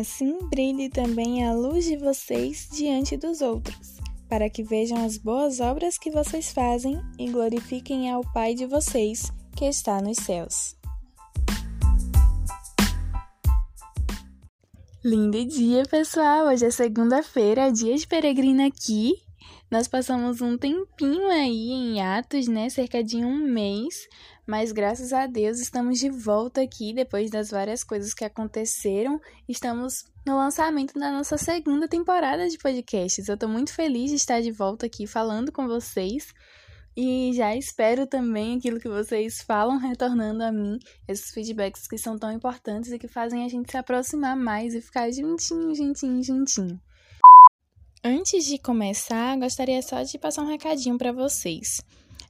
Assim brilhe também a luz de vocês diante dos outros, para que vejam as boas obras que vocês fazem e glorifiquem ao Pai de vocês, que está nos céus. Lindo dia, pessoal! Hoje é segunda-feira, dia de peregrina aqui. Nós passamos um tempinho aí em Atos, né? Cerca de um mês, mas graças a Deus estamos de volta aqui depois das várias coisas que aconteceram. Estamos no lançamento da nossa segunda temporada de podcasts. Eu tô muito feliz de estar de volta aqui falando com vocês. E já espero também aquilo que vocês falam retornando a mim, esses feedbacks que são tão importantes e que fazem a gente se aproximar mais e ficar juntinho, juntinho, juntinho. Antes de começar, gostaria só de passar um recadinho para vocês.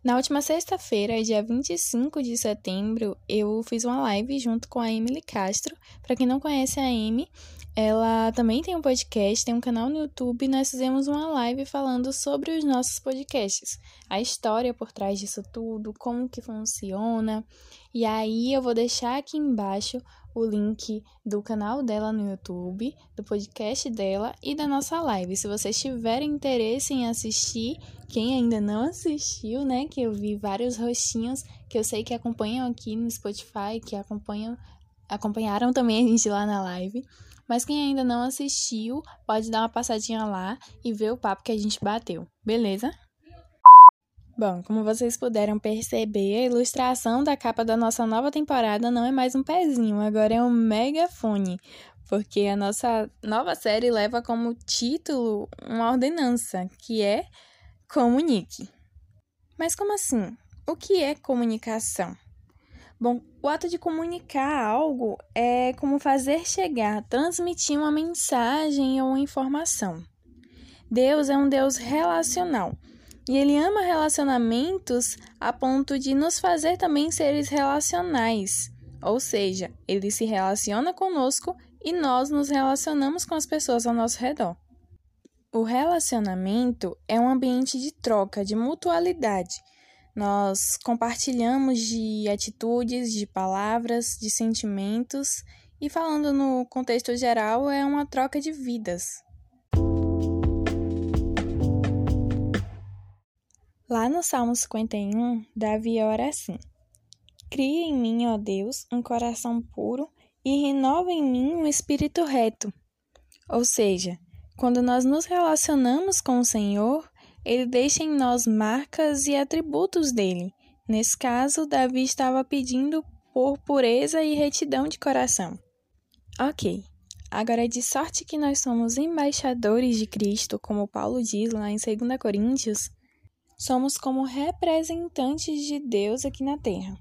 Na última sexta-feira, dia 25 de setembro, eu fiz uma live junto com a Emily Castro. Para quem não conhece a Amy, ela também tem um podcast, tem um canal no YouTube. Nós fizemos uma live falando sobre os nossos podcasts, a história por trás disso tudo, como que funciona. E aí eu vou deixar aqui embaixo o link do canal dela no YouTube, do podcast dela e da nossa live. Se vocês tiverem interesse em assistir, quem ainda não assistiu, né, que eu vi vários rostinhos que eu sei que acompanham aqui no Spotify, que acompanham acompanharam também a gente lá na live. Mas quem ainda não assistiu, pode dar uma passadinha lá e ver o papo que a gente bateu, beleza? Bom, como vocês puderam perceber, a ilustração da capa da nossa nova temporada não é mais um pezinho, agora é um megafone, porque a nossa nova série leva como título uma ordenança, que é comunique. Mas como assim? O que é comunicação? Bom, o ato de comunicar algo é como fazer chegar, transmitir uma mensagem ou uma informação. Deus é um Deus relacional e ele ama relacionamentos a ponto de nos fazer também seres relacionais. Ou seja, ele se relaciona conosco e nós nos relacionamos com as pessoas ao nosso redor. O relacionamento é um ambiente de troca, de mutualidade. Nós compartilhamos de atitudes, de palavras, de sentimentos e, falando no contexto geral, é uma troca de vidas. Lá no Salmo 51, Davi ora assim: Cria em mim, ó Deus, um coração puro e renova em mim um espírito reto. Ou seja, quando nós nos relacionamos com o Senhor, ele deixa em nós marcas e atributos dele. Nesse caso, Davi estava pedindo por pureza e retidão de coração. Ok, agora é de sorte que nós somos embaixadores de Cristo, como Paulo diz lá em 2 Coríntios somos como representantes de Deus aqui na terra.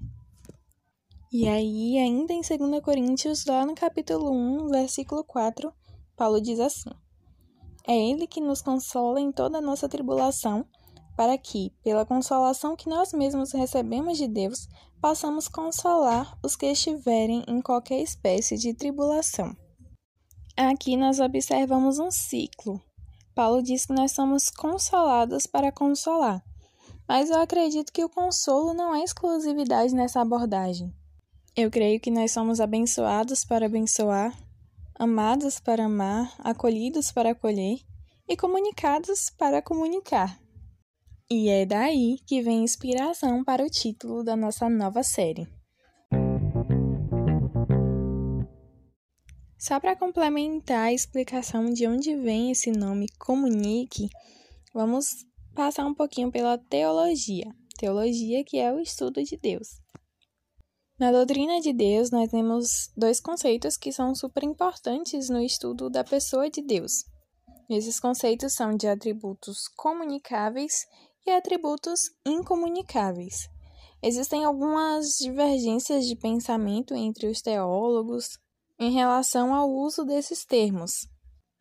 E aí, ainda em 2 Coríntios, lá no capítulo 1, versículo 4, Paulo diz assim: É Ele que nos consola em toda a nossa tribulação, para que, pela consolação que nós mesmos recebemos de Deus, possamos consolar os que estiverem em qualquer espécie de tribulação. Aqui nós observamos um ciclo. Paulo diz que nós somos consolados para consolar. Mas eu acredito que o consolo não é exclusividade nessa abordagem. Eu creio que nós somos abençoados para abençoar, amados para amar, acolhidos para acolher e comunicados para comunicar. E é daí que vem inspiração para o título da nossa nova série. Só para complementar a explicação de onde vem esse nome comunique, vamos passar um pouquinho pela teologia. Teologia que é o estudo de Deus. Na doutrina de Deus, nós temos dois conceitos que são super importantes no estudo da pessoa de Deus. Esses conceitos são de atributos comunicáveis e atributos incomunicáveis. Existem algumas divergências de pensamento entre os teólogos em relação ao uso desses termos.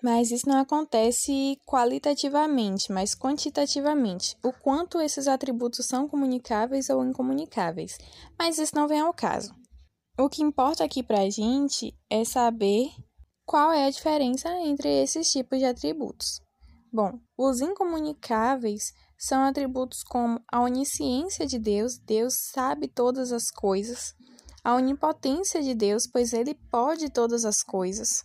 Mas isso não acontece qualitativamente, mas quantitativamente. O quanto esses atributos são comunicáveis ou incomunicáveis. Mas isso não vem ao caso. O que importa aqui para a gente é saber qual é a diferença entre esses tipos de atributos. Bom, os incomunicáveis são atributos como a onisciência de Deus, Deus sabe todas as coisas, a onipotência de Deus, pois ele pode todas as coisas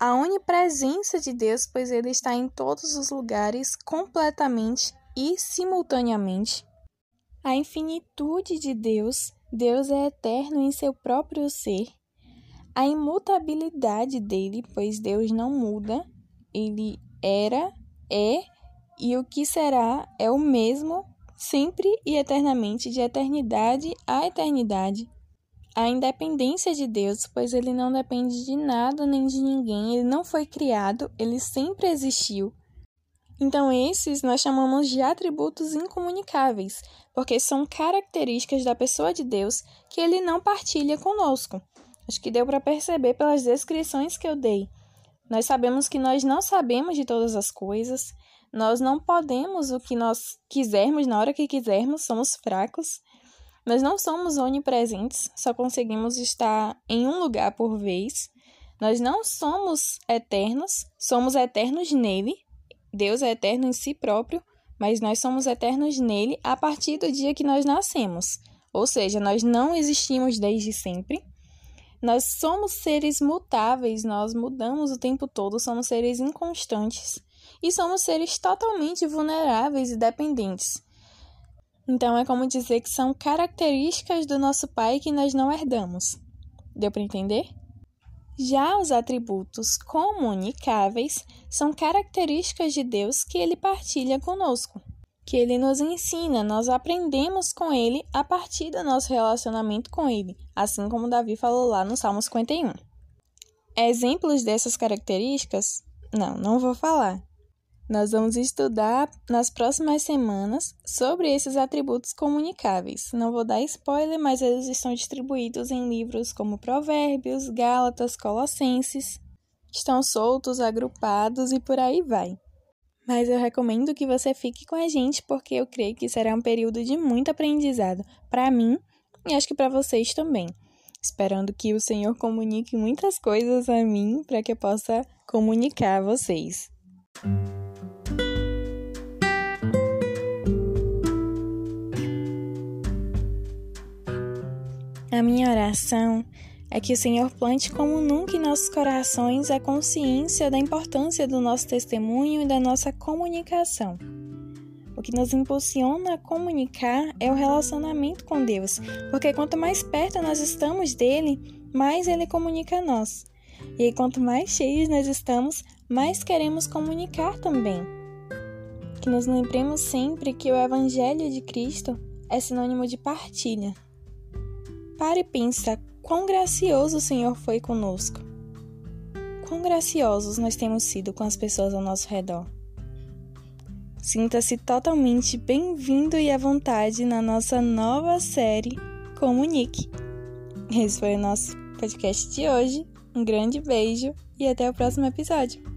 A onipresença de Deus, pois ele está em todos os lugares completamente e simultaneamente. A infinitude de Deus, Deus é eterno em seu próprio ser. A imutabilidade dele, pois Deus não muda, ele era, é e o que será é o mesmo sempre e eternamente, de eternidade a eternidade. A independência de Deus, pois ele não depende de nada nem de ninguém, ele não foi criado, ele sempre existiu. Então, esses nós chamamos de atributos incomunicáveis, porque são características da pessoa de Deus que ele não partilha conosco. Acho que deu para perceber pelas descrições que eu dei. Nós sabemos que nós não sabemos de todas as coisas, nós não podemos o que nós quisermos na hora que quisermos, somos fracos. Nós não somos onipresentes, só conseguimos estar em um lugar por vez. Nós não somos eternos, somos eternos nele. Deus é eterno em si próprio, mas nós somos eternos nele a partir do dia que nós nascemos. Ou seja, nós não existimos desde sempre. Nós somos seres mutáveis, nós mudamos o tempo todo, somos seres inconstantes e somos seres totalmente vulneráveis e dependentes. Então é como dizer que são características do nosso Pai que nós não herdamos. Deu para entender? Já os atributos comunicáveis são características de Deus que ele partilha conosco, que ele nos ensina, nós aprendemos com ele a partir do nosso relacionamento com ele, assim como Davi falou lá no Salmo 51. Exemplos dessas características? Não, não vou falar. Nós vamos estudar nas próximas semanas sobre esses atributos comunicáveis. Não vou dar spoiler, mas eles estão distribuídos em livros como Provérbios, Gálatas, Colossenses. Estão soltos, agrupados e por aí vai. Mas eu recomendo que você fique com a gente porque eu creio que será um período de muito aprendizado para mim e acho que para vocês também. Esperando que o Senhor comunique muitas coisas a mim para que eu possa comunicar a vocês. A minha oração é que o Senhor plante como nunca em nossos corações a consciência da importância do nosso testemunho e da nossa comunicação. O que nos impulsiona a comunicar é o relacionamento com Deus, porque quanto mais perto nós estamos dele, mais ele comunica a nós. E quanto mais cheios nós estamos, mais queremos comunicar também. Que nos lembremos sempre que o Evangelho de Cristo é sinônimo de partilha. Pare e pensa quão gracioso o Senhor foi conosco. Quão graciosos nós temos sido com as pessoas ao nosso redor. Sinta-se totalmente bem-vindo e à vontade na nossa nova série Comunique. Esse foi o nosso podcast de hoje. Um grande beijo e até o próximo episódio.